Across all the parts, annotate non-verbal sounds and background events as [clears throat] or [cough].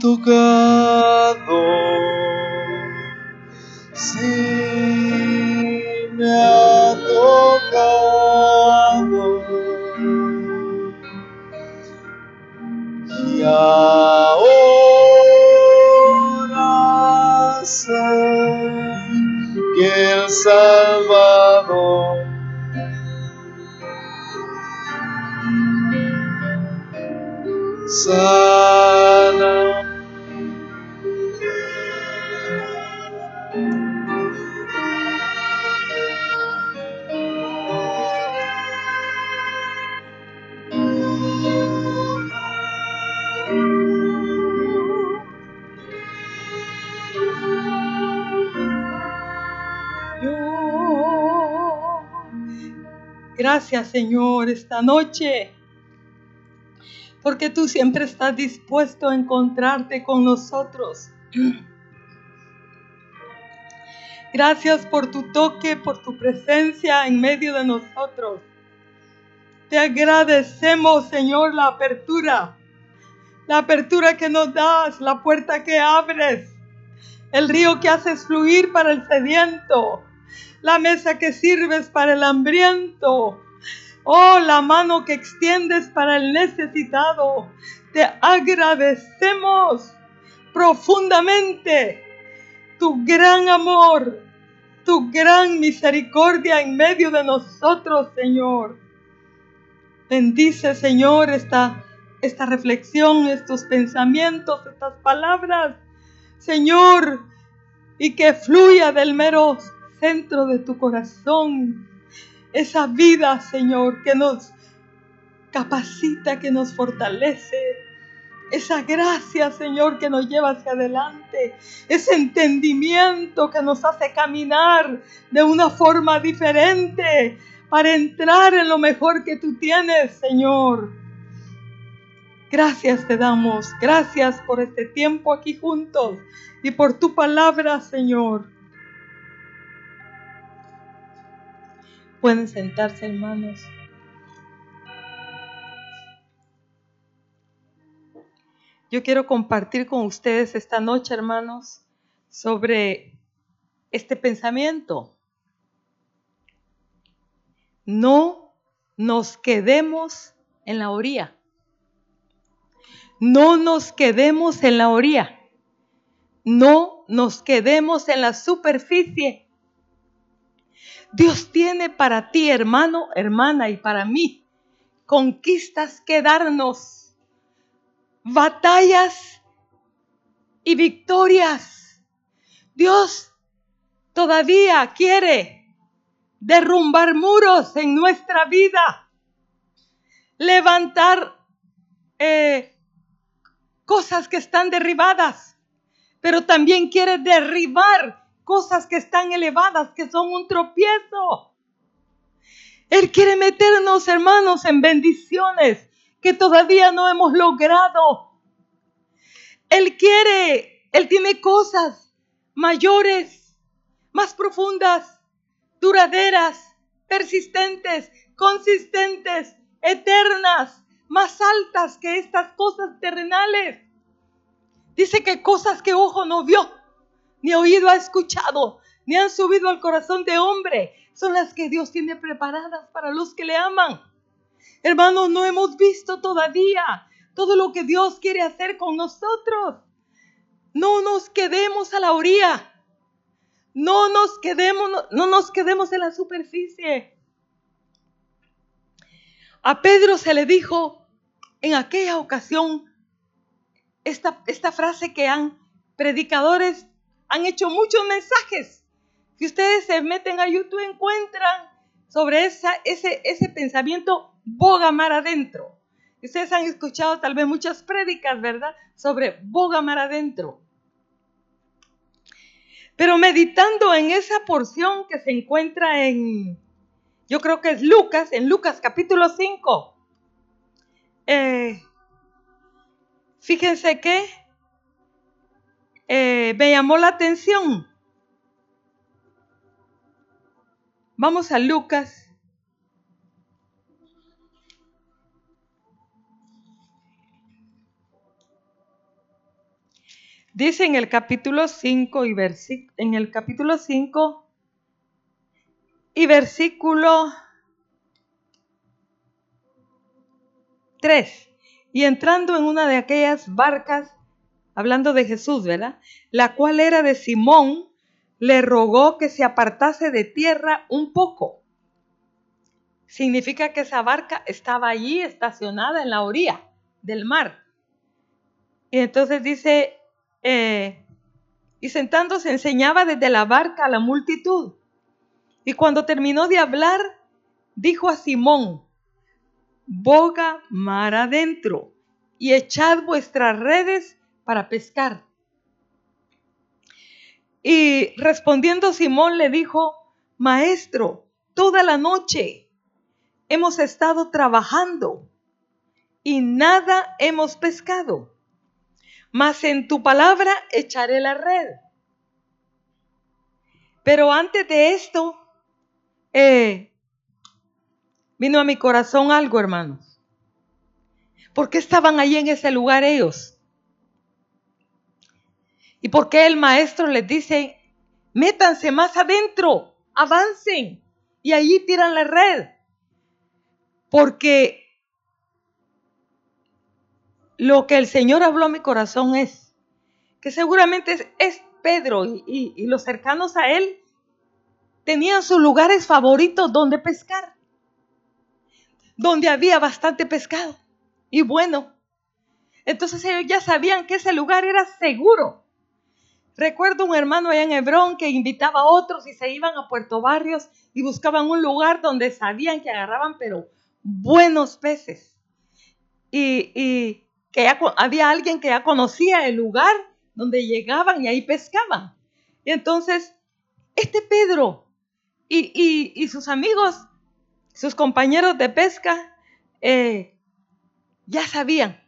ha tocado, Gracias Señor esta noche, porque tú siempre estás dispuesto a encontrarte con nosotros. [clears throat] Gracias por tu toque, por tu presencia en medio de nosotros. Te agradecemos, Señor, la apertura, la apertura que nos das, la puerta que abres, el río que haces fluir para el sediento, la mesa que sirves para el hambriento. Oh, la mano que extiendes para el necesitado. Te agradecemos profundamente tu gran amor, tu gran misericordia en medio de nosotros, Señor. Bendice, Señor, esta, esta reflexión, estos pensamientos, estas palabras, Señor, y que fluya del mero centro de tu corazón esa vida, Señor, que nos capacita, que nos fortalece. Esa gracia, Señor, que nos lleva hacia adelante. Ese entendimiento que nos hace caminar de una forma diferente para entrar en lo mejor que tú tienes, Señor. Gracias te damos. Gracias por este tiempo aquí juntos y por tu palabra, Señor. Pueden sentarse, hermanos. Yo quiero compartir con ustedes esta noche, hermanos, sobre este pensamiento. No nos quedemos en la orilla. No nos quedemos en la orilla. No nos quedemos en la superficie. Dios tiene para ti, hermano, hermana, y para mí, conquistas que darnos, batallas y victorias. Dios todavía quiere derrumbar muros en nuestra vida, levantar eh, cosas que están derribadas, pero también quiere derribar cosas que están elevadas, que son un tropiezo. Él quiere meternos, hermanos, en bendiciones que todavía no hemos logrado. Él quiere, Él tiene cosas mayores, más profundas, duraderas, persistentes, consistentes, eternas, más altas que estas cosas terrenales. Dice que cosas que ojo no vio, ni oído ha escuchado, ni han subido al corazón de hombre, son las que Dios tiene preparadas para los que le aman. Hermanos, no hemos visto todavía todo lo que Dios quiere hacer con nosotros. No nos quedemos a la orilla. No nos quedemos, no nos quedemos en la superficie. A Pedro se le dijo en aquella ocasión esta, esta frase que han predicadores han hecho muchos mensajes. Si ustedes se meten a YouTube encuentran sobre esa, ese, ese pensamiento boga mar adentro. Ustedes han escuchado tal vez muchas prédicas, ¿verdad? Sobre boga mar adentro. Pero meditando en esa porción que se encuentra en, yo creo que es Lucas, en Lucas capítulo 5, eh, fíjense que eh, me llamó la atención. Vamos a Lucas Dice en el capítulo 5 y en el capítulo 5 y versículo 3. Y entrando en una de aquellas barcas, hablando de Jesús, ¿verdad? La cual era de Simón, le rogó que se apartase de tierra un poco. Significa que esa barca estaba allí estacionada en la orilla del mar. Y entonces dice, eh, y sentándose enseñaba desde la barca a la multitud. Y cuando terminó de hablar, dijo a Simón, boga mar adentro y echad vuestras redes para pescar. Y respondiendo Simón le dijo, Maestro, toda la noche hemos estado trabajando y nada hemos pescado mas en tu palabra echaré la red. Pero antes de esto, eh, vino a mi corazón algo, hermanos. ¿Por qué estaban allí en ese lugar ellos? ¿Y por qué el maestro les dice, métanse más adentro, avancen y allí tiran la red? Porque lo que el Señor habló a mi corazón es que seguramente es, Pedro y, y los cercanos a él tenían sus lugares favoritos donde pescar, donde había bastante pescado y bueno. Entonces ellos ya sabían que ese lugar era seguro. Recuerdo un hermano allá en Hebrón que invitaba a otros y se iban a Puerto Barrios y buscaban un lugar donde sabían que agarraban, pero buenos peces. Y, y, que ya había alguien que ya conocía el lugar donde llegaban y ahí pescaban. Y entonces, este Pedro y, sus amigos, sus compañeros de pesca, eh, ya sabían,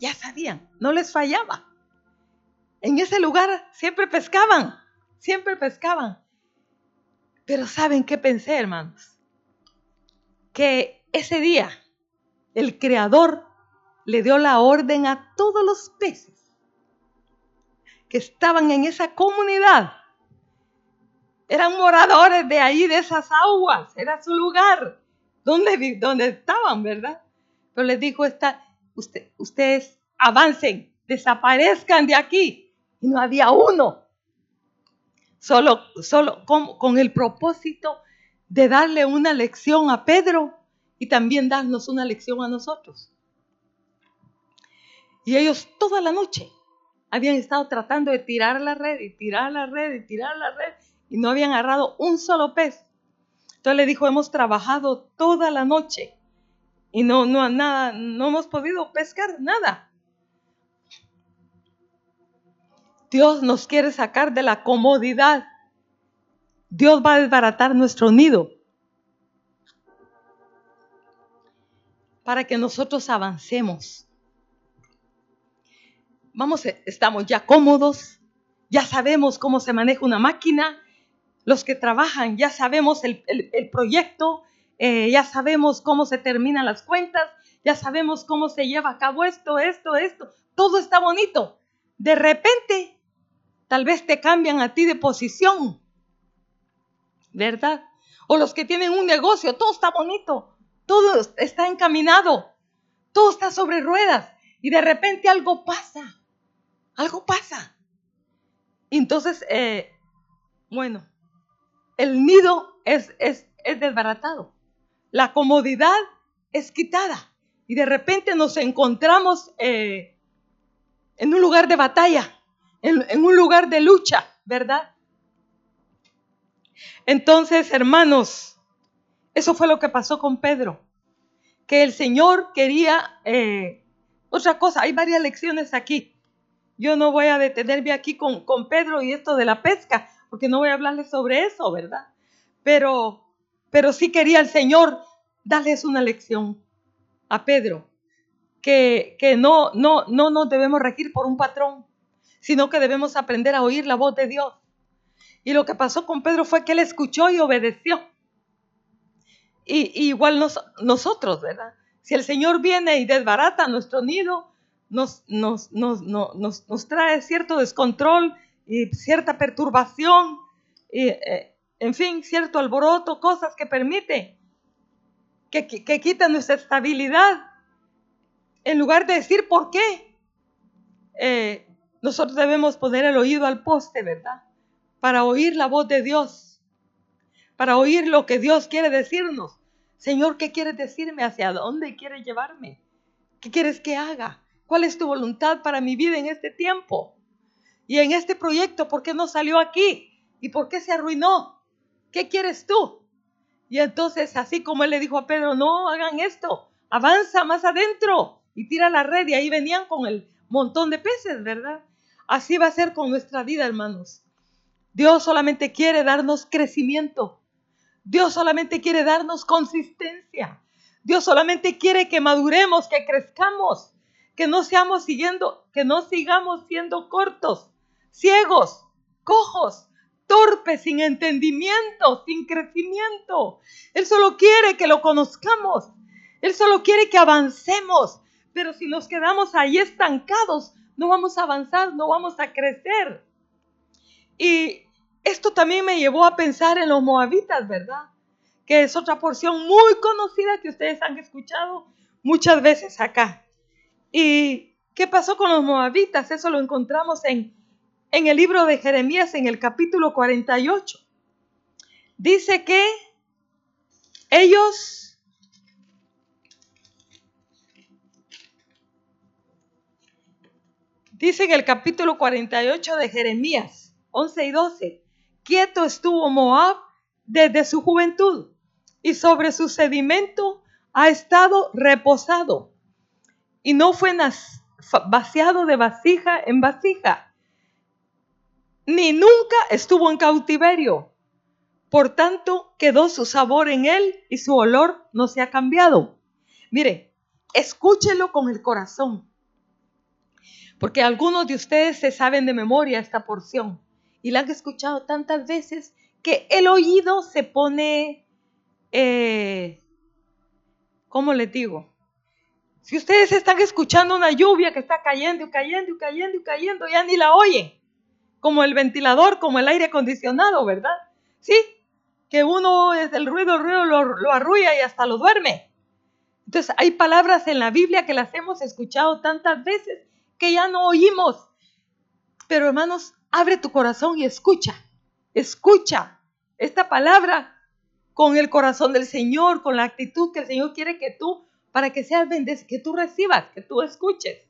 ya sabían, no les fallaba. En ese lugar siempre pescaban, siempre pescaban. Pero ¿saben qué pensé, hermanos? Que ese día el Creador le dio la orden a todos los peces que estaban en esa comunidad. Eran moradores de ahí, de esas aguas, era su lugar donde, donde estaban, ¿verdad? Pero les dijo, esta, usted, ustedes avancen, desaparezcan de aquí. Y no había uno. Solo, solo con, el propósito de darle una lección a Pedro y también darnos una lección a nosotros. Y ellos toda la noche habían estado tratando de tirar la red y tirar la red y tirar la red y no habían agarrado un solo pez. Entonces le dijo, hemos trabajado toda la noche y no, no, nada, no hemos podido pescar nada. Dios nos quiere sacar de la comodidad. Dios va a desbaratar nuestro nido para que nosotros avancemos. Vamos, estamos ya cómodos, ya sabemos cómo se maneja una máquina, los que trabajan ya sabemos el, el proyecto, eh, ya sabemos cómo se terminan las cuentas, ya sabemos cómo se lleva a cabo esto, esto, esto, todo está bonito. De repente, tal vez te cambian a ti de posición, ¿verdad? O los que tienen un negocio, todo está bonito, todo está encaminado, todo está sobre ruedas y de repente algo pasa, algo pasa. Entonces, eh, bueno, el nido es, es, es desbaratado la comodidad es quitada y de repente nos encontramos eh, en un lugar de batalla, en, un lugar de lucha, ¿verdad? Entonces, hermanos, eso fue lo que pasó con Pedro, que el Señor quería eh, otra cosa. Hay varias lecciones aquí. Yo no voy a detenerme aquí con, con Pedro y esto de la pesca, porque no voy a hablarles sobre eso, ¿verdad? Pero pero sí quería el Señor darles una lección a Pedro, que, que no, no, no nos debemos regir por un patrón, sino que debemos aprender a oír la voz de Dios. Y lo que pasó con Pedro fue que él escuchó y obedeció. Y, igual nosotros, ¿verdad? Si el Señor viene y desbarata nuestro nido, nos, nos, nos, nos trae cierto descontrol y cierta perturbación. Y, eh, en fin, cierto alboroto, cosas que permite que, que, quitan nuestra estabilidad. En lugar de decir por qué, eh, nosotros debemos poner el oído al poste, ¿verdad? Para oír la voz de Dios, para oír lo que Dios quiere decirnos. Señor, ¿qué quieres decirme? ¿Hacia dónde quieres llevarme? ¿Qué quieres que haga? ¿Cuál es tu voluntad para mi vida en este tiempo? Y en este proyecto, ¿por qué no salió aquí? ¿Y por qué se arruinó? ¿qué quieres tú? Y entonces, así como él le dijo a Pedro, no hagan esto, avanza más adentro y tira la red. Y ahí venían con el montón de peces, ¿verdad? Así va a ser con nuestra vida, hermanos. Dios solamente quiere darnos crecimiento. Dios solamente quiere darnos consistencia. Dios solamente quiere que maduremos, que crezcamos, que no seamos siguiendo, que no sigamos siendo cortos, ciegos, cojos, torpe, sin entendimiento, sin crecimiento. Él solo quiere que lo conozcamos. Él solo quiere que avancemos. Pero si nos quedamos ahí estancados, no vamos a avanzar, no vamos a crecer. Y esto también me llevó a pensar en los moabitas, ¿verdad? Que es otra porción muy conocida que ustedes han escuchado muchas veces acá. ¿Y qué pasó con los moabitas? Eso lo encontramos en en el libro de Jeremías, en el capítulo 48. Dice que ellos dice en el capítulo 48 de Jeremías 11 y 12, quieto estuvo Moab desde su juventud y sobre su sedimento ha estado reposado y no fue vaciado de vasija en vasija ni nunca estuvo en cautiverio. Por tanto, quedó su sabor en él y su olor no se ha cambiado. Mire, escúchelo con el corazón. Porque algunos de ustedes se saben de memoria esta porción y la han escuchado tantas veces que el oído se pone, eh, ¿cómo les digo? Si ustedes están escuchando una lluvia que está cayendo y cayendo y cayendo y cayendo, ya ni la oyen como el ventilador, como el aire acondicionado, ¿verdad? Sí, que uno es el ruido, el ruido lo, lo arrulla y hasta lo duerme. Entonces hay palabras en la Biblia que las hemos escuchado tantas veces que ya no oímos. Pero hermanos, abre tu corazón y escucha, escucha esta palabra con el corazón del Señor, con la actitud que el Señor quiere que tú, para que seas bendecido, que tú recibas, que tú escuches.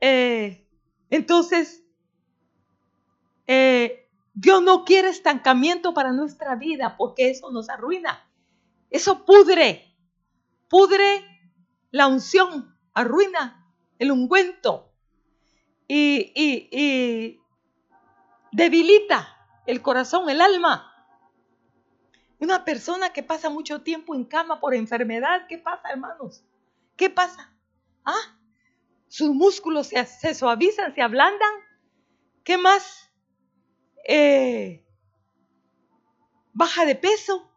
Eh, Entonces, eh, Dios no quiere estancamiento para nuestra vida porque eso nos arruina. Eso pudre, pudre la unción, arruina el ungüento y, y debilita el corazón, el alma. Una persona que pasa mucho tiempo en cama por enfermedad, ¿qué pasa, hermanos? ¿Qué pasa? ¿Ah? Sus músculos se, suavizan, se ablandan. ¿Qué más? Eh, baja de peso.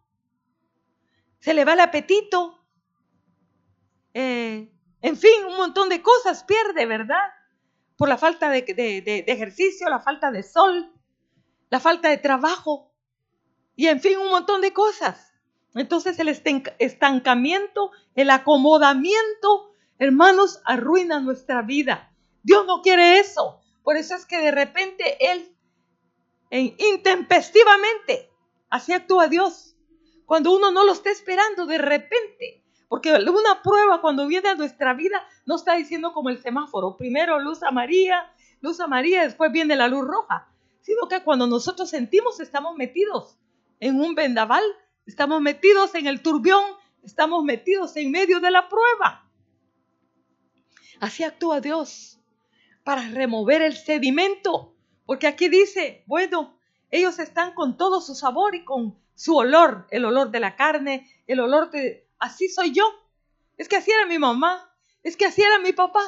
Se le va el apetito. Eh, en fin, un montón de cosas pierde, ¿verdad? Por la falta de ejercicio, la falta de sol, la falta de trabajo y en fin, un montón de cosas. Entonces el estancamiento, el acomodamiento, hermanos, arruina nuestra vida. Dios no quiere eso. Por eso es que de repente Él, intempestivamente, así actúa Dios. Cuando uno no lo está esperando, de repente. Porque una prueba cuando viene a nuestra vida no está diciendo como el semáforo. Primero luz amarilla, luz amarilla, después viene la luz roja. Sino que cuando nosotros sentimos estamos metidos en un vendaval, estamos metidos en el turbión, estamos metidos en medio de la prueba. Así actúa Dios para remover el sedimento, porque aquí dice, bueno, ellos están con todo su sabor y con su olor, el olor de la carne, el olor de, así soy yo. Es que así era mi mamá, es que así era mi papá,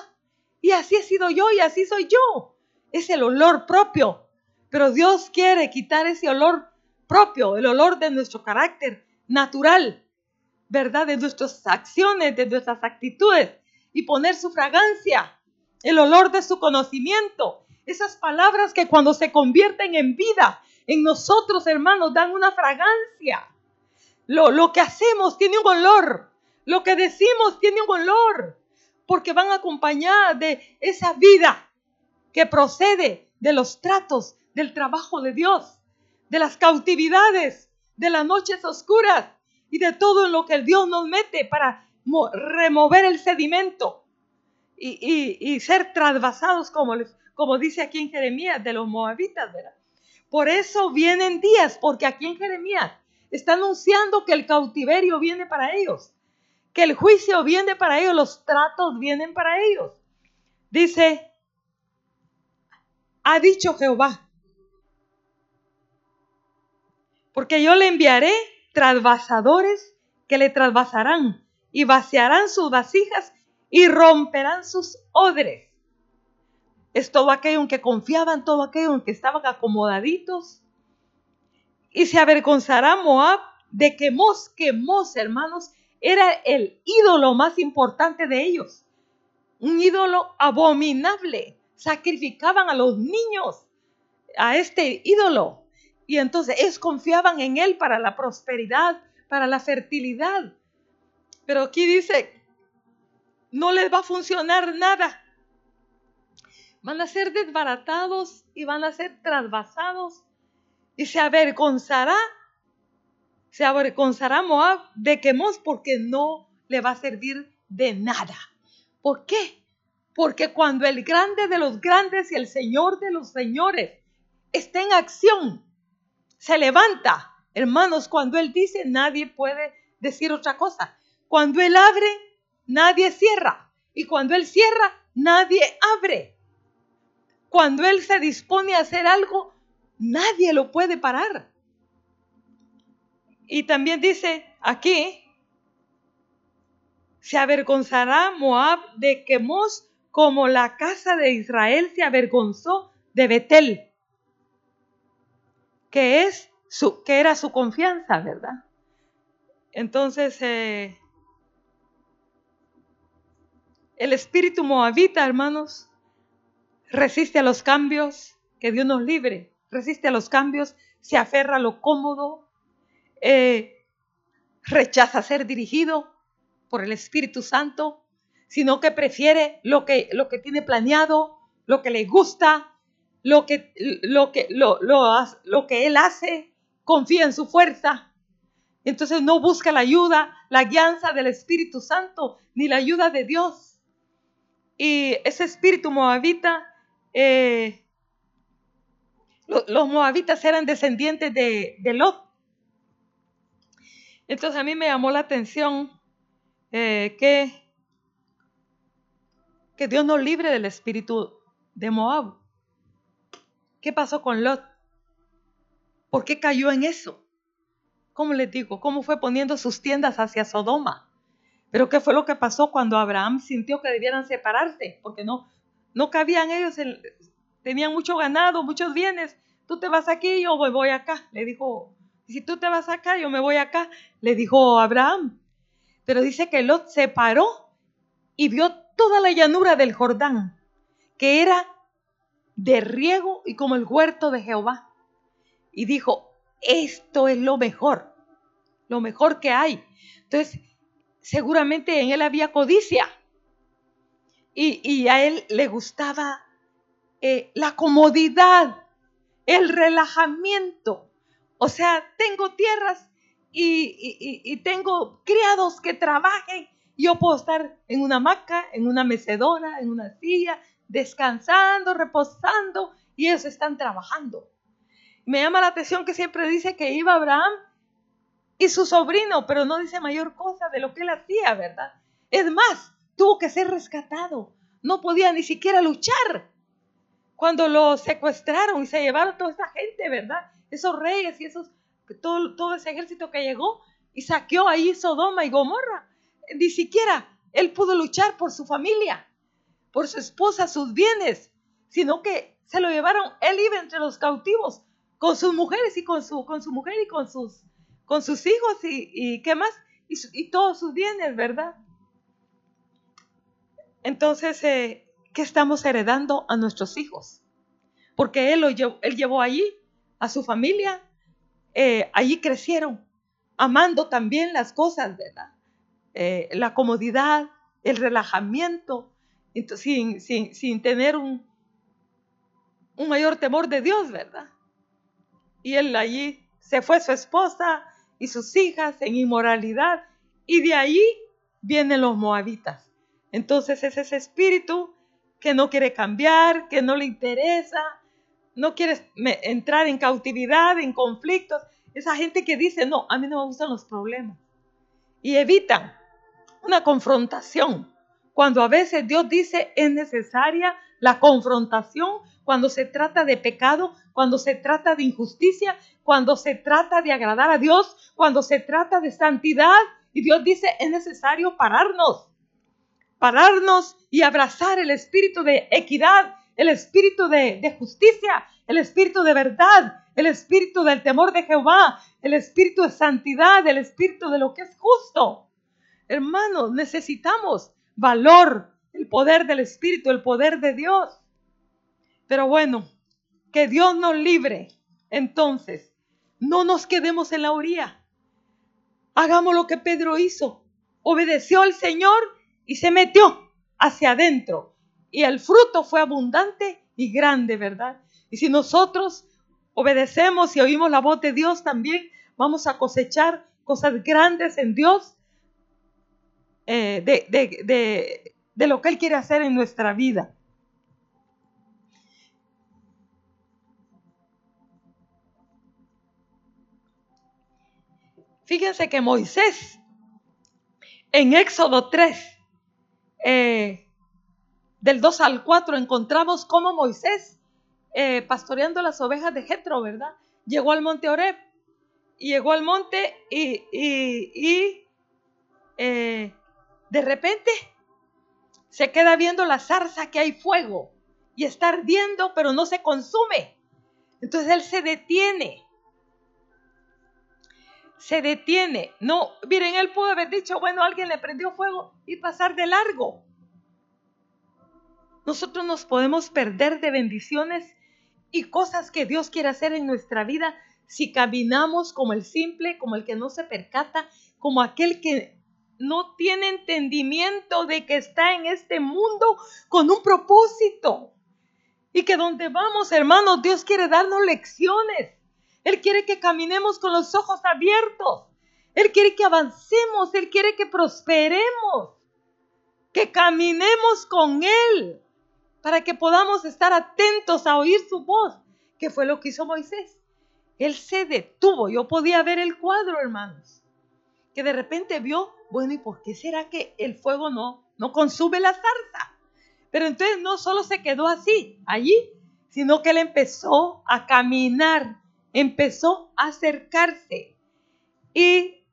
y así he sido yo y así soy yo. Es el olor propio, pero Dios quiere quitar ese olor propio, el olor de nuestro carácter natural, ¿verdad? De nuestras acciones, de nuestras actitudes y poner su fragancia, el olor de su conocimiento. Esas palabras que cuando se convierten en vida en nosotros, hermanos, dan una fragancia. Lo, lo que hacemos tiene un olor. Lo que decimos tiene un olor. Porque van acompañadas de esa vida que procede de los tratos, del trabajo de Dios de las cautividades, de las noches oscuras y de todo en lo que Dios nos mete para remover el sedimento y, ser trasvasados, como, como dice aquí en Jeremías, de los moabitas, ¿verdad? Por eso vienen días, porque aquí en Jeremías está anunciando que el cautiverio viene para ellos, que el juicio viene para ellos, los tratos vienen para ellos. Dice, ha dicho Jehová, porque yo le enviaré trasvasadores que le trasvasarán y vaciarán sus vasijas y romperán sus odres. Es todo aquello en que confiaban, todo aquello en que estaban acomodaditos. Y se avergonzará Moab de que Mos, que Mos, hermanos, era el ídolo más importante de ellos. Un ídolo abominable. Sacrificaban a los niños a este ídolo. Y entonces ellos confiaban en Él para la prosperidad, para la fertilidad. Pero aquí dice, no les va a funcionar nada. Van a ser desbaratados y van a ser trasvasados y se avergonzará, se avergonzará Moab de Quemos porque no le va a servir de nada. ¿Por qué? Porque cuando el grande de los grandes y el señor de los señores está en acción, se levanta. Hermanos, cuando Él dice, nadie puede decir otra cosa. Cuando Él abre, nadie cierra. Y cuando Él cierra, nadie abre. Cuando Él se dispone a hacer algo, nadie lo puede parar. Y también dice aquí, se avergonzará Moab de Quemos como la casa de Israel se avergonzó de Betel que es su, que era su confianza, ¿verdad? Entonces, eh, el espíritu moabita, hermanos, resiste a los cambios, que Dios nos libre, resiste a los cambios, se aferra a lo cómodo, eh, rechaza ser dirigido por el Espíritu Santo, sino que prefiere lo que, lo que tiene planeado, lo que le gusta, lo que, lo que, lo, lo, que él hace, confía en su fuerza. Entonces no busca la ayuda, la guianza del Espíritu Santo, ni la ayuda de Dios. Y ese espíritu moabita eh, los moabitas eran descendientes de, de, Lot. Entonces a mí me llamó la atención eh, que, que Dios nos libre del espíritu de Moab. ¿Qué pasó con Lot? ¿Por qué cayó en eso? ¿Cómo les digo? ¿Cómo fue poniendo sus tiendas hacia Sodoma? Pero ¿qué fue lo que pasó cuando Abraham sintió que debieran separarse? Porque no, no cabían ellos, tenían mucho ganado, muchos bienes. Tú te vas aquí, yo voy, voy acá. Le dijo, si tú te vas acá, yo me voy acá. Le dijo Abraham. Pero dice que Lot se paró y vio toda la llanura del Jordán, que era de riego y como el huerto de Jehová. Y dijo, esto es lo mejor, lo mejor que hay. Entonces, seguramente en él había codicia. Y, a él le gustaba eh, la comodidad, el relajamiento. O sea, tengo tierras y, tengo criados que trabajen. Yo puedo estar en una hamaca, en una mecedora, en una silla, descansando, reposando, y ellos están trabajando. Me llama la atención que siempre dice que iba Abraham y su sobrino, pero no dice mayor cosa de lo que él hacía, ¿verdad? Es más, tuvo que ser rescatado. No podía ni siquiera luchar. Cuando lo secuestraron y se llevaron toda esa gente, ¿verdad? Esos reyes y esos, todo, todo ese ejército que llegó y saqueó ahí Sodoma y Gomorra. Ni siquiera él pudo luchar por su familia, por su esposa, sus bienes, sino que se lo llevaron, él iba entre los cautivos con sus mujeres y con su, con su mujer y con sus con sus hijos y, qué más, y, todos sus bienes, ¿verdad? Entonces, eh, ¿qué estamos heredando a nuestros hijos? Porque él, lo llevó, él llevó allí a su familia, eh, allí crecieron, amando también las cosas, ¿verdad? Eh, la comodidad, el relajamiento, sin, sin, sin tener un, un mayor temor de Dios, ¿verdad? Y él allí se fue su esposa, y sus hijas en inmoralidad. Y de ahí vienen los moabitas. Entonces es ese espíritu que no quiere cambiar, que no le interesa, no quiere entrar en cautividad, en conflictos. Esa gente que dice, no, a mí no me gustan los problemas. Y evitan una confrontación. Cuando a veces Dios dice es necesaria la confrontación, cuando se trata de pecado, cuando se trata de injusticia, cuando se trata de agradar a Dios, cuando se trata de santidad. Y Dios dice, es necesario pararnos, pararnos y abrazar el espíritu de equidad, el espíritu de, justicia, el espíritu de verdad, el espíritu del temor de Jehová, el espíritu de santidad, el espíritu de lo que es justo. Hermanos, necesitamos valor, el poder del espíritu, el poder de Dios. Pero bueno, que Dios nos libre. Entonces, no nos quedemos en la orilla. Hagamos lo que Pedro hizo. Obedeció al Señor y se metió hacia adentro. Y el fruto fue abundante y grande, ¿verdad? Y si nosotros obedecemos y oímos la voz de Dios también, vamos a cosechar cosas grandes en Dios eh, de, de lo que Él quiere hacer en nuestra vida. Fíjense que Moisés, en Éxodo 3, eh, del 2 al 4, encontramos cómo Moisés, eh, pastoreando las ovejas de Jetro, ¿verdad? Llegó al monte Oreb. Y llegó al monte y, y, eh, de repente se queda viendo la zarza que hay fuego y está ardiendo, pero no se consume. Entonces él se detiene se detiene. No, miren, él pudo haber dicho, bueno, alguien le prendió fuego y pasar de largo. Nosotros nos podemos perder de bendiciones y cosas que Dios quiere hacer en nuestra vida si caminamos como el simple, como el que no se percata, como aquel que no tiene entendimiento de que está en este mundo con un propósito. Y que donde vamos, hermanos, Dios quiere darnos lecciones. Él quiere que caminemos con los ojos abiertos. Él quiere que avancemos. Él quiere que prosperemos. Que caminemos con Él. para que podamos estar atentos a oír su voz, que fue lo que hizo Moisés. Él se detuvo, yo podía ver el cuadro, hermanos, que de repente vio, bueno, ¿y por qué será que el fuego no, no consume la zarza? Pero entonces no solo se quedó así, allí, sino que él empezó a caminar, empezó a acercarse. Y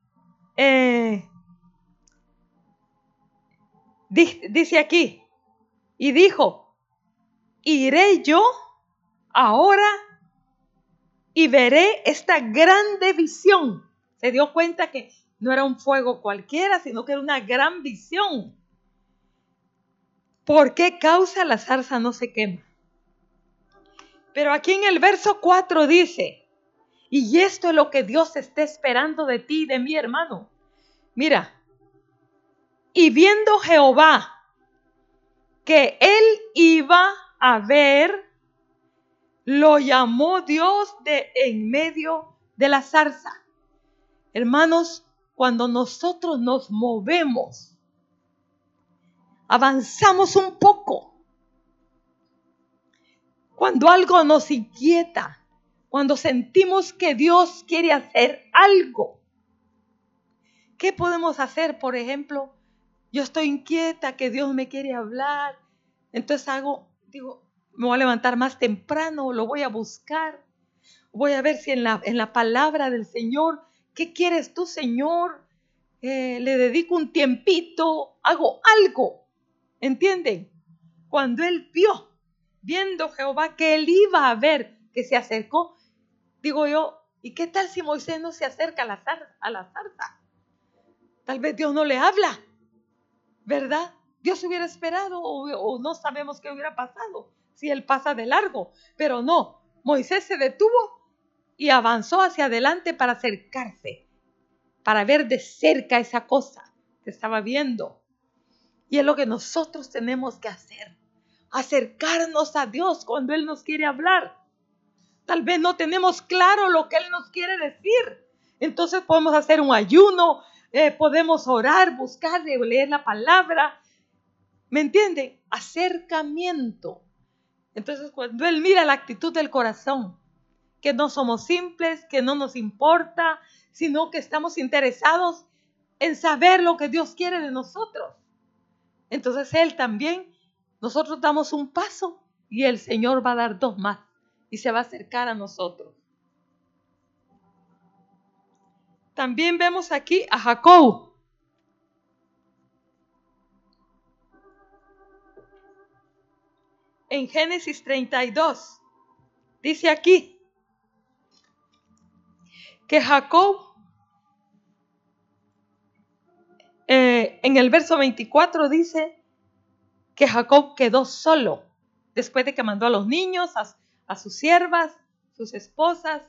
eh, dice aquí, y dijo, iré yo ahora y veré esta grande visión. Se dio cuenta que no era un fuego cualquiera, sino que era una gran visión. ¿Por qué causa la zarza no se quema? Pero aquí en el verso 4 dice, y esto es lo que Dios está esperando de ti y de mi hermano. Mira, y viendo Jehová que él iba a ver, lo llamó Dios de en medio de la zarza. Hermanos, cuando nosotros nos movemos, avanzamos un poco. Cuando algo nos inquieta, cuando sentimos que Dios quiere hacer algo. ¿Qué podemos hacer? Por ejemplo, yo estoy inquieta que Dios me quiere hablar. Entonces hago, digo, me voy a levantar más temprano, lo voy a buscar. Voy a ver si en la, en la palabra del Señor, ¿qué quieres tú, Señor? Eh, le dedico un tiempito, hago algo. ¿Entienden? Cuando él vio, viendo Jehová que él iba a ver que se acercó, digo yo, ¿y qué tal si Moisés no se acerca a la, zarza, a la zarza? Tal vez Dios no le habla. ¿verdad? Dios hubiera esperado o, no sabemos qué hubiera pasado si él pasa de largo, pero no, Moisés se detuvo y avanzó hacia adelante para acercarse, para ver de cerca esa cosa que estaba viendo. Y es lo que nosotros tenemos que hacer, acercarnos a Dios cuando Él nos quiere hablar. Tal vez no tenemos claro lo que Él nos quiere decir. Entonces podemos hacer un ayuno, eh, podemos orar, buscar, leer la palabra. ¿Me entienden? Acercamiento. Entonces, cuando Él mira la actitud del corazón, que no somos simples, que no nos importa, sino que estamos interesados en saber lo que Dios quiere de nosotros. Entonces Él también, nosotros damos un paso y el Señor va a dar dos más y se va a acercar a nosotros. También vemos aquí a Jacob. En Génesis 32 dice aquí que Jacob, eh, en el verso 24 dice que Jacob quedó solo después de que mandó a los niños, a, a sus siervas, sus esposas,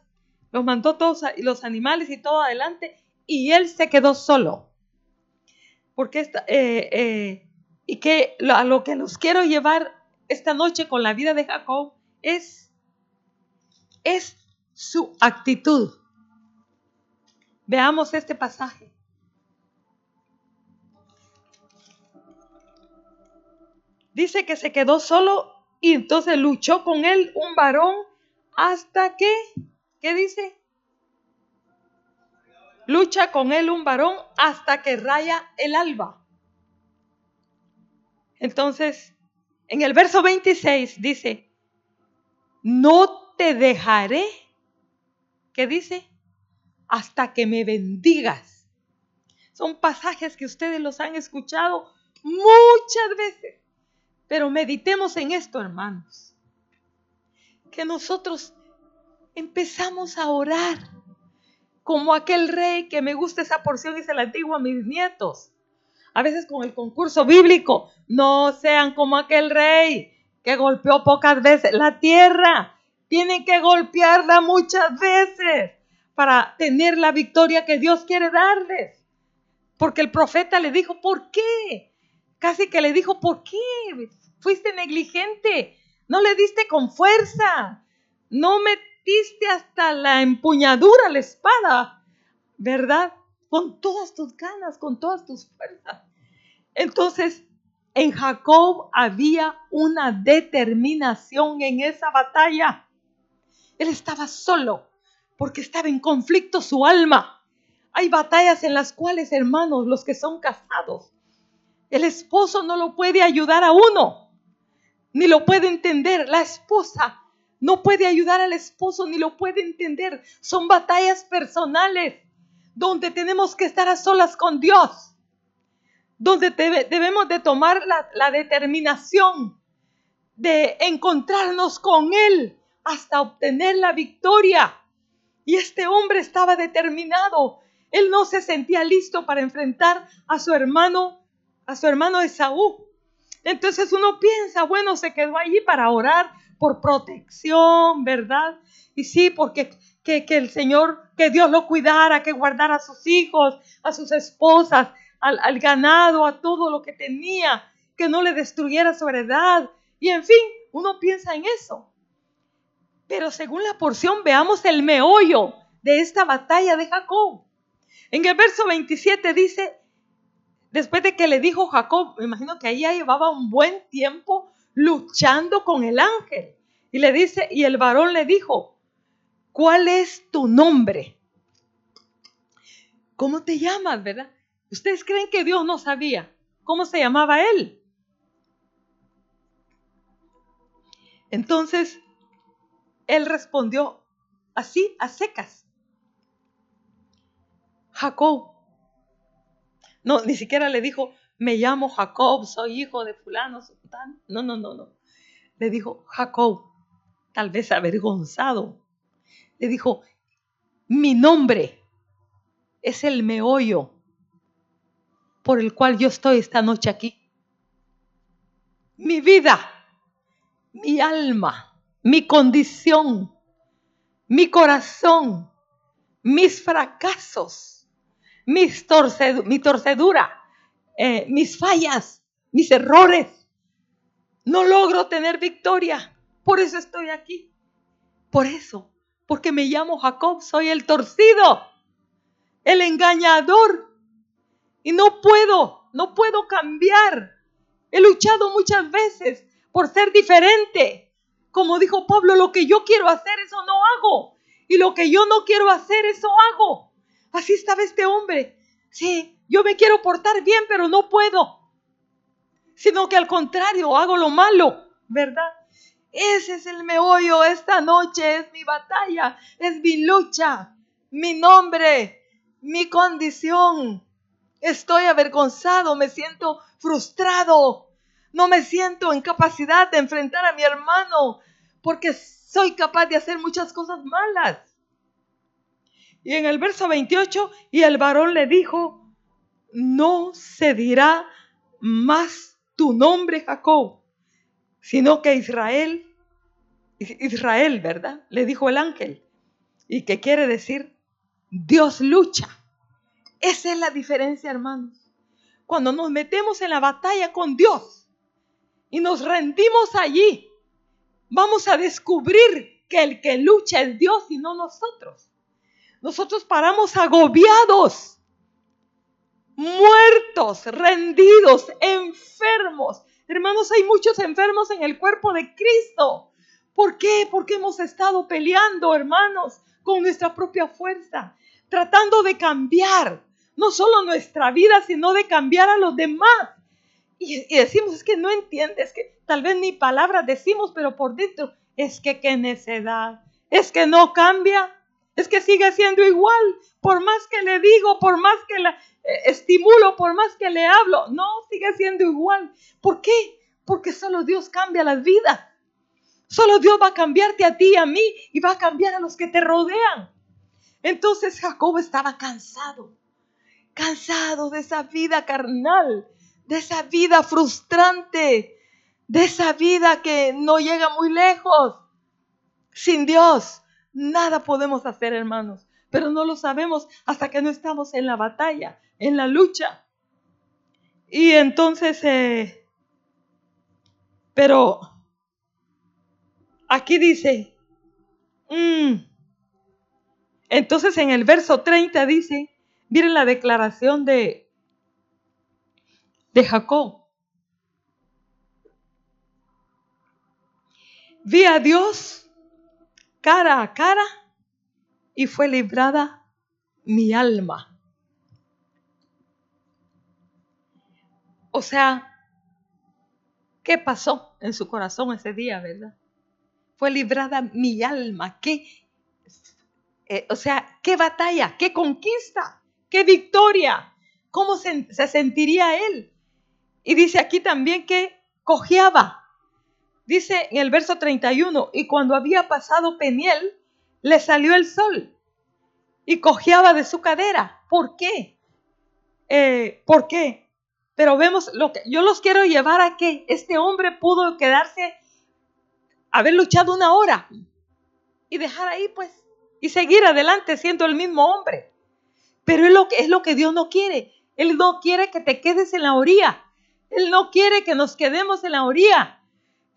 los mandó todos los animales y todo adelante y él se quedó solo. Porque esta, eh, eh, y que a lo que los quiero llevar esta noche con la vida de Jacob es, es su actitud. Veamos este pasaje. Dice que se quedó solo y entonces luchó con él un varón hasta que ¿Qué dice? Lucha con él un varón hasta que raya el alba. Entonces, en el verso 26 dice, no te dejaré, ¿qué dice? Hasta que me bendigas. Son pasajes que ustedes los han escuchado muchas veces, pero meditemos en esto, hermanos. Que nosotros empezamos a orar como aquel rey que me gusta esa porción y se la digo a mis nietos. A veces con el concurso bíblico, no sean como aquel rey que golpeó pocas veces la tierra. Tienen que golpearla muchas veces para tener la victoria que Dios quiere darles. Porque el profeta le dijo, ¿por qué? Casi que le dijo, ¿por qué? Fuiste negligente, no le diste con fuerza, no me hasta la empuñadura, la espada, ¿verdad? Con todas tus ganas, con todas tus fuerzas. Entonces, En Jacob había una determinación en esa batalla. Él estaba solo porque estaba en conflicto su alma. Hay batallas en las cuales, hermanos, los que son casados, el esposo no lo puede ayudar a uno, ni lo puede entender. La esposa no puede ayudar al esposo, ni lo puede entender. Son batallas personales donde tenemos que estar a solas con Dios, donde debemos de tomar la, la determinación de encontrarnos con Él hasta obtener la victoria. Y este hombre estaba determinado. Él no se sentía listo para enfrentar a su hermano, a su hermano Esaú. Entonces uno piensa, bueno, se quedó allí para orar por protección, ¿verdad? Y sí, porque que, el Señor, que Dios lo cuidara, que guardara a sus hijos, a sus esposas, al, al ganado, a todo lo que tenía, que no le destruyera su heredad. Y en fin, uno piensa en eso. Pero según la porción, veamos el meollo de esta batalla de Jacob. En el verso 27 dice, después de que le dijo Jacob, me imagino que ahí ya llevaba un buen tiempo luchando con el ángel. Y le dice, y el varón le dijo, ¿cuál es tu nombre? ¿Cómo te llamas, verdad? ¿Ustedes creen que Dios no sabía cómo se llamaba él? Entonces, él respondió así, a secas. Jacob. No, ni siquiera le dijo, me llamo Jacob, soy hijo de fulano. No, no, no, no. Le dijo, Jacob, tal vez avergonzado. Le dijo, mi nombre es el meollo por el cual yo estoy esta noche aquí. Mi vida, mi alma, mi condición, mi corazón, mis fracasos, mis mi torcedura, eh, mis fallas, mis errores. No logro tener victoria. Por eso estoy aquí. Por eso. Porque me llamo Jacob. Soy el torcido. El engañador. Y no puedo. No puedo cambiar. He luchado muchas veces por ser diferente. Como dijo Pablo, lo que yo quiero hacer, eso no hago. Y lo que yo no quiero hacer, eso hago. Así estaba este hombre. Sí, yo me quiero portar bien, pero no puedo. Sino que al contrario, hago lo malo, ¿verdad? Ese es el meollo esta noche, es mi batalla, es mi lucha, mi nombre, mi condición. Estoy avergonzado, me siento frustrado, no me siento en capacidad de enfrentar a mi hermano porque soy capaz de hacer muchas cosas malas. Y en el verso 28, y el varón le dijo, no se dirá más tu nombre Jacob, sino que Israel, Israel, ¿verdad? Le dijo el ángel. Y que quiere decir, Dios lucha. Esa es la diferencia, hermanos. Cuando nos metemos en la batalla con Dios y nos rendimos allí, vamos a descubrir que el que lucha es Dios y no nosotros. Nosotros paramos agobiados muertos, rendidos, enfermos. Hermanos, hay muchos enfermos en el cuerpo de Cristo. ¿Por qué? Porque hemos estado peleando, hermanos, con nuestra propia fuerza, tratando de cambiar no solo nuestra vida, sino de cambiar a los demás. Y, decimos, es que no entiendes, que tal vez ni palabras decimos, pero por dentro, es que qué necedad, es que no cambia, es que sigue siendo igual, por más que le digo, por más que la, eh, estimulo por más que le hablo. No, sigue siendo igual. ¿Por qué? Porque solo Dios cambia las vidas. Solo Dios va a cambiarte a ti y a mí y va a cambiar a los que te rodean. Entonces Jacob estaba cansado, cansado de esa vida carnal, de esa vida frustrante, de esa vida que no llega muy lejos. Sin Dios, Nada podemos hacer, hermanos, pero no lo sabemos hasta que no estamos en la batalla, en la lucha. Y entonces, eh, pero aquí dice, mm". entonces en el verso 30 dice, miren la declaración de, de Jacob. Vi a Dios cara a cara y fue librada mi alma. O sea, ¿qué pasó en su corazón ese día, verdad? Fue librada mi alma. ¿Qué? Eh, o sea, qué batalla, qué conquista, qué victoria. ¿Cómo se, se sentiría él? Y dice aquí también que cojeaba. Dice en el verso 31, y cuando había pasado Peniel, le salió el sol y cojeaba de su cadera. ¿Por qué? Eh, ¿Por qué? Pero vemos lo que yo los quiero llevar a que este hombre pudo quedarse, haber luchado una hora y dejar ahí pues y seguir adelante siendo el mismo hombre. Pero es lo que es lo que Dios no quiere. Él no quiere que te quedes en la orilla. Él no quiere que nos quedemos en la orilla.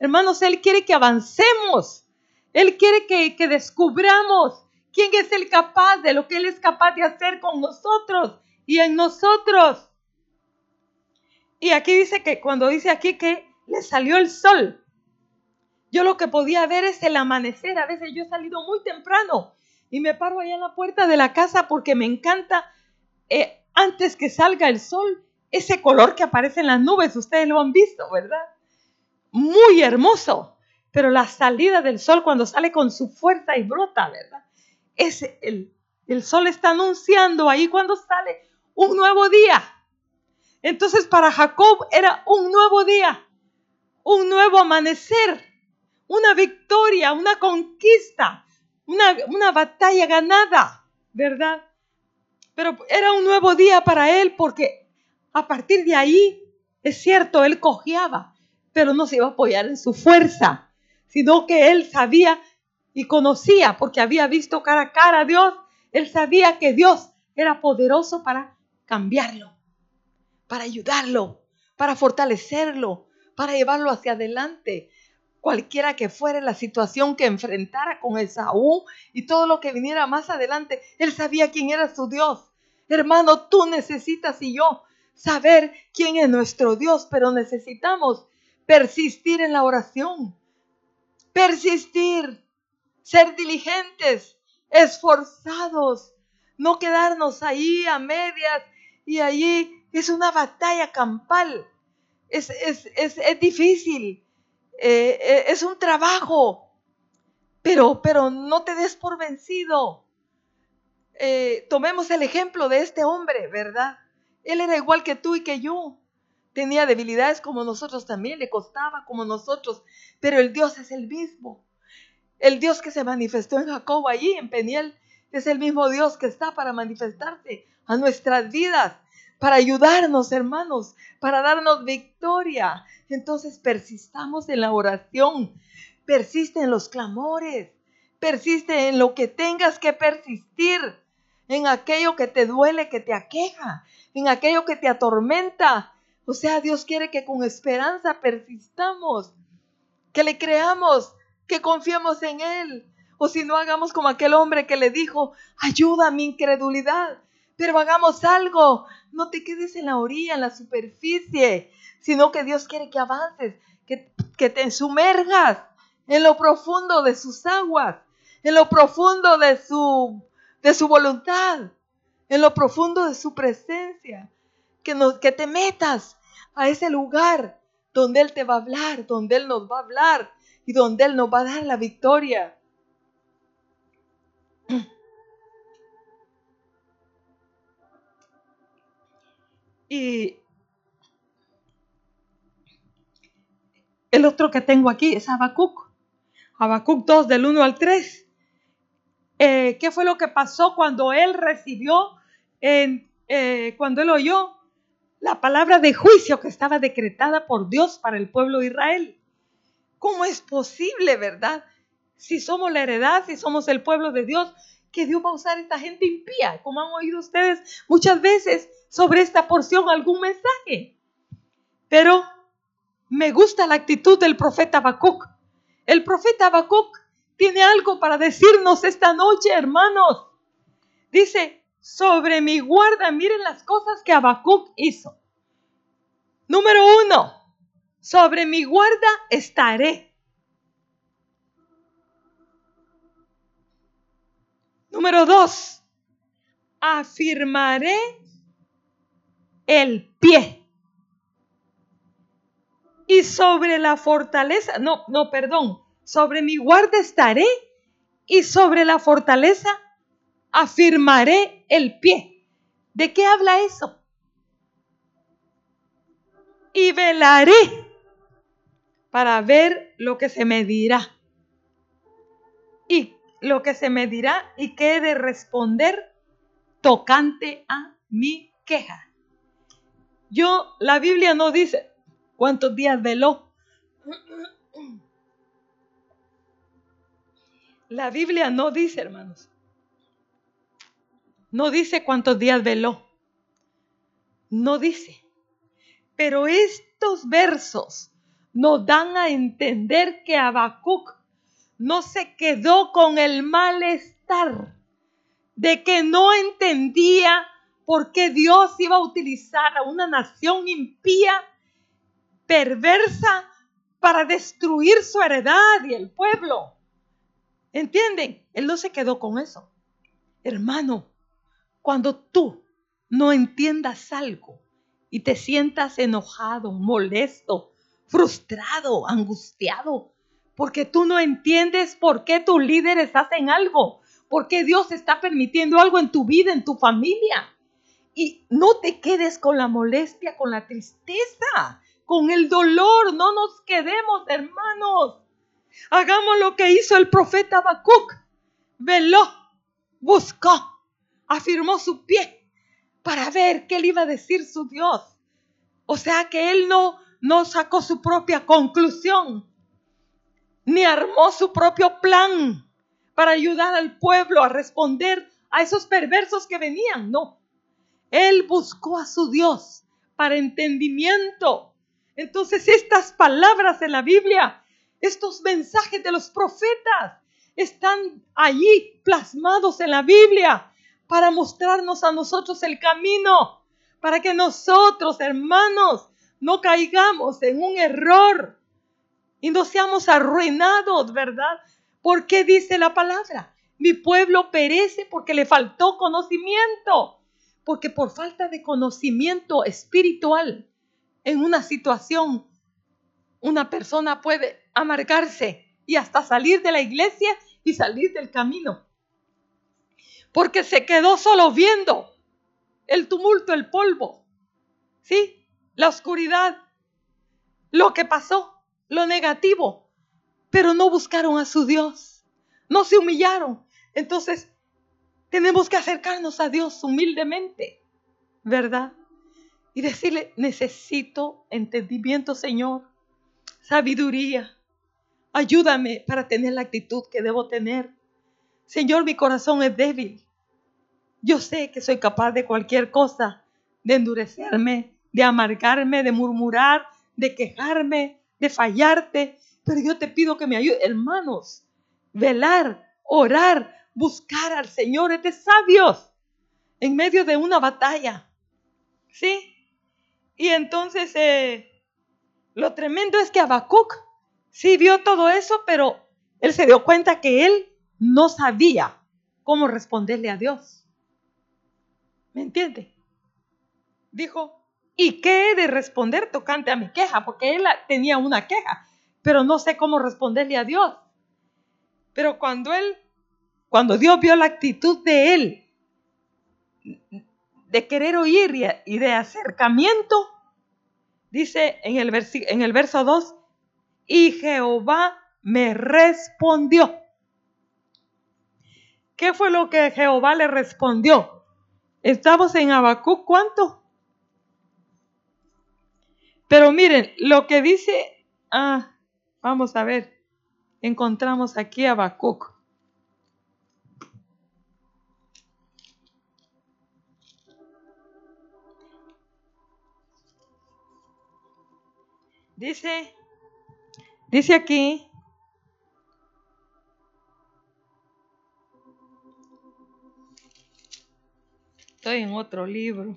Hermanos, Él quiere que avancemos. Él quiere que, que descubramos quién es el capaz de lo que Él es capaz de hacer con nosotros y en nosotros. Y aquí dice que cuando dice aquí que le salió el sol, yo lo que podía ver es el amanecer. A veces yo he salido muy temprano y me paro allá en la puerta de la casa porque me encanta eh, antes que salga el sol ese color que aparece en las nubes. Ustedes lo han visto, ¿verdad? Muy hermoso. Pero la salida del sol cuando sale con su fuerza y brota, ¿verdad? Es el, el sol está anunciando ahí cuando sale un nuevo día. Entonces para Jacob era un nuevo día, un nuevo amanecer, una victoria, una conquista, una, una batalla ganada, ¿verdad? Pero era un nuevo día para él porque a partir de ahí, es cierto, él cojeaba, pero no se iba a apoyar en su fuerza, sino que él sabía y conocía, porque había visto cara a cara a Dios, él sabía que Dios era poderoso para cambiarlo, para ayudarlo, para fortalecerlo, para llevarlo hacia adelante. Cualquiera que fuera la situación que enfrentara con Esaú y todo lo que viniera más adelante, él sabía quién era su Dios. Hermano, tú necesitas y yo saber quién es nuestro Dios, pero necesitamos persistir en la oración, persistir, ser diligentes, esforzados, no quedarnos ahí a medias. Y allí es una batalla campal, es, es, es, es difícil, eh, eh, es un trabajo, pero, pero no te des por vencido. Eh, tomemos el ejemplo de este hombre, ¿verdad? Él era igual que tú y que yo. Tenía debilidades como nosotros también, le costaba como nosotros, pero el Dios es el mismo. El Dios que se manifestó en Jacob allí, en Peniel, es el mismo Dios que está para manifestarse a nuestras vidas, para ayudarnos, hermanos, para darnos victoria. Entonces persistamos en la oración, persiste en los clamores, persiste en lo que tengas que persistir, en aquello que te duele, que te aqueja, en aquello que te atormenta. O sea, Dios quiere que con esperanza persistamos, que le creamos, que confiemos en Él. O si no, hagamos como aquel hombre que le dijo, ayuda a mi incredulidad, pero hagamos algo. No te quedes en la orilla, en la superficie, sino que Dios quiere que avances, que, que te sumergas en lo profundo de sus aguas, en lo profundo de su, de su voluntad en lo profundo de su presencia, que, nos, que te metas a ese lugar donde Él te va a hablar, donde Él nos va a hablar y donde Él nos va a dar la victoria. Y el otro que tengo aquí es Habacuc. Habacuc 2 del 1 al 3. Eh, ¿Qué fue lo que pasó cuando él recibió eh, cuando él oyó la palabra de juicio que estaba decretada por Dios para el pueblo de Israel. ¿Cómo es posible, verdad? Si somos la heredad, si somos el pueblo de Dios, que Dios va a usar a esta gente impía, como han oído ustedes muchas veces sobre esta porción algún mensaje. Pero me gusta la actitud del profeta Habacuc. El profeta Habacuc tiene algo para decirnos esta noche, hermanos. Dice, sobre mi guarda. Miren las cosas que Habacuc hizo. Número uno, sobre mi guarda estaré. Número dos, afirmaré el pie. Y sobre la fortaleza, no, no, perdón, sobre mi guarda estaré y sobre la fortaleza afirmaré el pie. ¿De qué habla eso? Y velaré para ver lo que se me dirá. Y lo que se me dirá y qué he de responder tocante a mi queja. Yo, la Biblia no dice cuántos días veló. La Biblia no dice, hermanos. No dice cuántos días veló. No dice. Pero estos versos nos dan a entender que Habacuc no se quedó con el malestar de que no entendía por qué Dios iba a utilizar a una nación impía, perversa, para destruir su heredad y el pueblo. ¿Entienden? Él no se quedó con eso. Hermano, cuando tú no entiendas algo y te sientas enojado, molesto, frustrado, angustiado, porque tú no entiendes por qué tus líderes hacen algo, por qué Dios está permitiendo algo en tu vida, en tu familia. Y no te quedes con la molestia, con la tristeza, con el dolor. No nos quedemos, hermanos. Hagamos lo que hizo el profeta Habacuc. Veló, buscó, afirmó su pie para ver qué le iba a decir su Dios. O sea que él no, no sacó su propia conclusión, ni armó su propio plan para ayudar al pueblo a responder a esos perversos que venían. No, él buscó a su Dios para entendimiento. Entonces estas palabras en la Biblia, estos mensajes de los profetas, están allí plasmados en la Biblia para mostrarnos a nosotros el camino, para que nosotros, hermanos, no caigamos en un error y no seamos arruinados, ¿verdad? Porque dice la palabra, mi pueblo perece porque le faltó conocimiento. Porque por falta de conocimiento espiritual en una situación, una persona puede amargarse y hasta salir de la iglesia y salir del camino. Porque se quedó solo viendo el tumulto, el polvo, ¿sí? La oscuridad, lo que pasó, lo negativo, pero no buscaron a su Dios, no se humillaron. Entonces, tenemos que acercarnos a Dios humildemente, ¿verdad? Y decirle, necesito entendimiento, Señor, sabiduría. Ayúdame para tener la actitud que debo tener. Señor, mi corazón es débil. Yo sé que soy capaz de cualquier cosa, de endurecerme, de amargarme, de murmurar, de quejarme, de fallarte, pero yo te pido que me ayude, hermanos, velar, orar, buscar al Señor, es de sabios en medio de una batalla. ¿Sí? Y entonces eh, lo tremendo es que Habacuc sí vio todo eso, pero él se dio cuenta que él no sabía cómo responderle a Dios. ¿Me entiende? Dijo, ¿y qué he de responder tocante a mi queja? Porque él tenía una queja, pero no sé cómo responderle a Dios. Pero cuando él cuando Dios vio la actitud de él de querer oír y de acercamiento, dice en el, en el verso 2, y Jehová me respondió. ¿Qué fue lo que Jehová le respondió? Estamos en Habacuc, ¿cuánto? Pero miren, lo que dice, ah, vamos a ver, encontramos aquí Habacuc. Dice, dice aquí, Estoy en otro libro.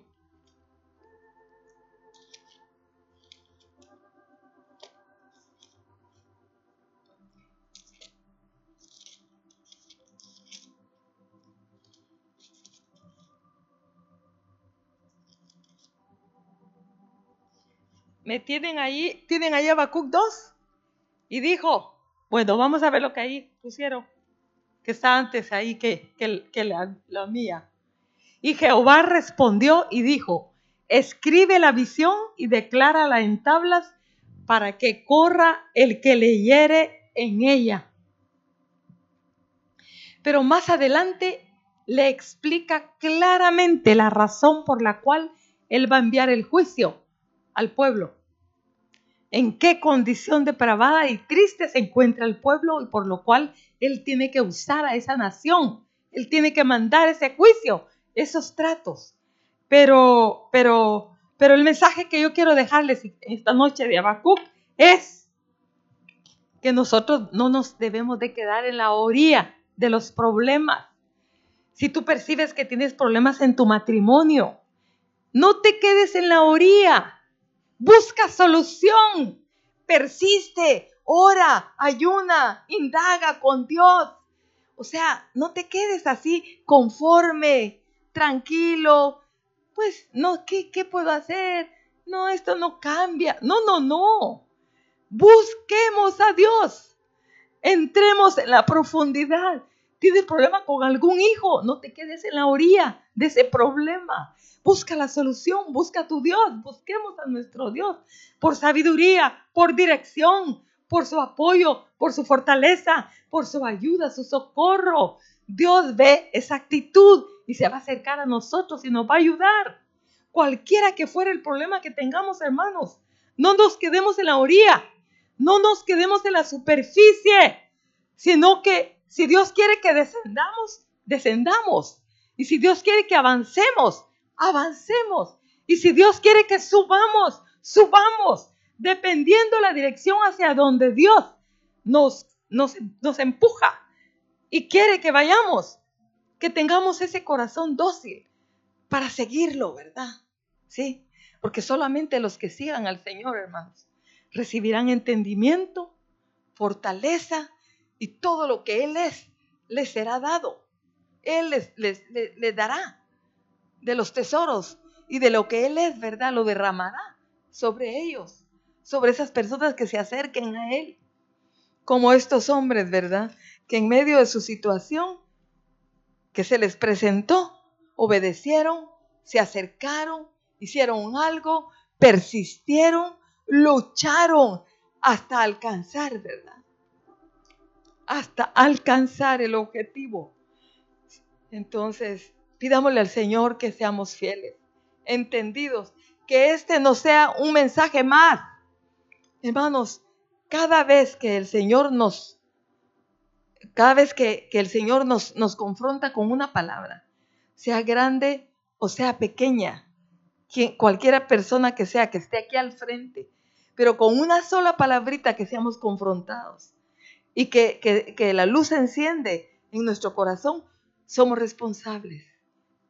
me tienen ahí, tienen ahí Habacuc 2. Y dijo, bueno, vamos a ver lo que ahí pusieron, que está antes ahí que, que, la mía. Y Jehová respondió y dijo, escribe la visión y declárala en tablas para que corra el que leyere en ella. Pero más adelante le explica claramente la razón por la cual él va a enviar el juicio al pueblo. En qué condición depravada y triste se encuentra el pueblo y por lo cual él tiene que usar a esa nación. Él tiene que mandar ese juicio, esos tratos. Pero, pero, pero el mensaje que yo quiero dejarles esta noche de Habacuc es que nosotros no nos debemos de quedar en la orilla de los problemas. Si tú percibes que tienes problemas en tu matrimonio, no te quedes en la orilla. Busca solución. Persiste, ora, ayuna, indaga con Dios. O sea, no te quedes así conforme, tranquilo. Pues, no, ¿qué, qué puedo hacer? No, esto no cambia. No, no, no. Busquemos a Dios. Entremos en la profundidad. ¿Tienes problema con algún hijo? No te quedes en la orilla de ese problema. Busca la solución, busca a tu Dios, busquemos a nuestro Dios por sabiduría, por dirección, por su apoyo, por su fortaleza, por su ayuda, su socorro. Dios ve esa actitud y se va a acercar a nosotros y nos va a ayudar. Cualquiera que fuera el problema que tengamos, hermanos, no nos quedemos en la orilla, no nos quedemos en la superficie, sino que si Dios quiere que descendamos, descendamos. Y si Dios quiere que avancemos, avancemos. Y si Dios quiere que subamos, subamos, dependiendo la dirección hacia donde Dios nos, nos, nos empuja y quiere que vayamos, que tengamos ese corazón dócil para seguirlo, ¿verdad? Sí, porque solamente los que sigan al Señor, hermanos, recibirán entendimiento, fortaleza y todo lo que Él es, les será dado. Él les, les, dará de los tesoros y de lo que Él es, ¿verdad? Lo derramará sobre ellos, sobre esas personas que se acerquen a Él, como estos hombres, ¿verdad? Que en medio de su situación que se les presentó, obedecieron, se acercaron, hicieron algo, persistieron, lucharon hasta alcanzar, ¿verdad? Hasta alcanzar el objetivo. Entonces, Pidámosle al Señor que seamos fieles, entendidos, que este no sea un mensaje más. Hermanos, cada vez que el Señor nos, cada vez que, el Señor nos, confronta con una palabra, sea grande o sea pequeña, quien, cualquiera persona que sea, que esté aquí al frente, pero con una sola palabrita que seamos confrontados y que, que la luz enciende en nuestro corazón, somos responsables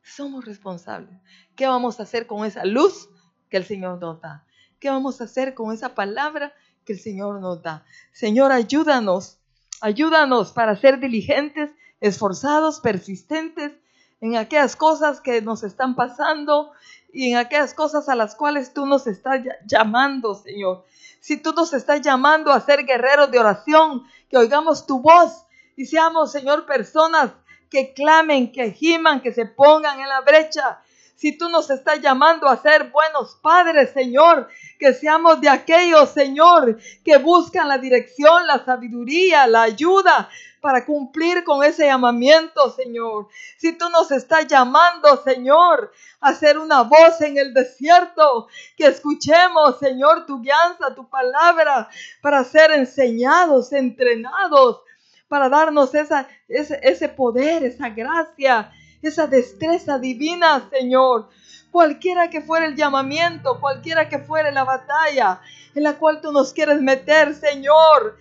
somos responsables. ¿Qué vamos a hacer con esa luz que el Señor nos da? ¿Qué vamos a hacer con esa palabra que el Señor nos da? Señor, ayúdanos, ayúdanos para ser diligentes, esforzados, persistentes en aquellas cosas que nos están pasando y en aquellas cosas a las cuales tú nos estás llamando, Señor. Si tú nos estás llamando a ser guerreros de oración, que oigamos tu voz y seamos, Señor, personas que clamen, que giman, que se pongan en la brecha. Si tú nos estás llamando a ser buenos padres, Señor, que seamos de aquellos, Señor, que buscan la dirección, la sabiduría, la ayuda para cumplir con ese llamamiento, Señor. Si tú nos estás llamando, Señor, a ser una voz en el desierto, que escuchemos, Señor, tu guianza, tu palabra, para ser enseñados, entrenados, para darnos ese, ese poder, esa gracia, esa destreza divina, Señor. Cualquiera que fuera el llamamiento, cualquiera que fuera la batalla en la cual tú nos quieres meter, Señor.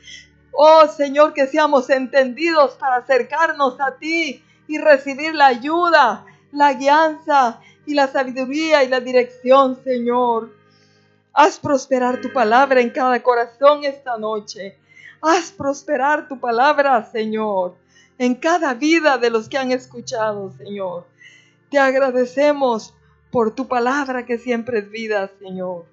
Oh Señor, que seamos entendidos para acercarnos a ti y recibir la ayuda, la guianza y la sabiduría y la dirección, Señor. Haz prosperar tu palabra en cada corazón esta noche. Haz prosperar tu palabra, Señor, en cada vida de los que han escuchado, Señor. Te agradecemos por tu palabra que siempre es vida, Señor.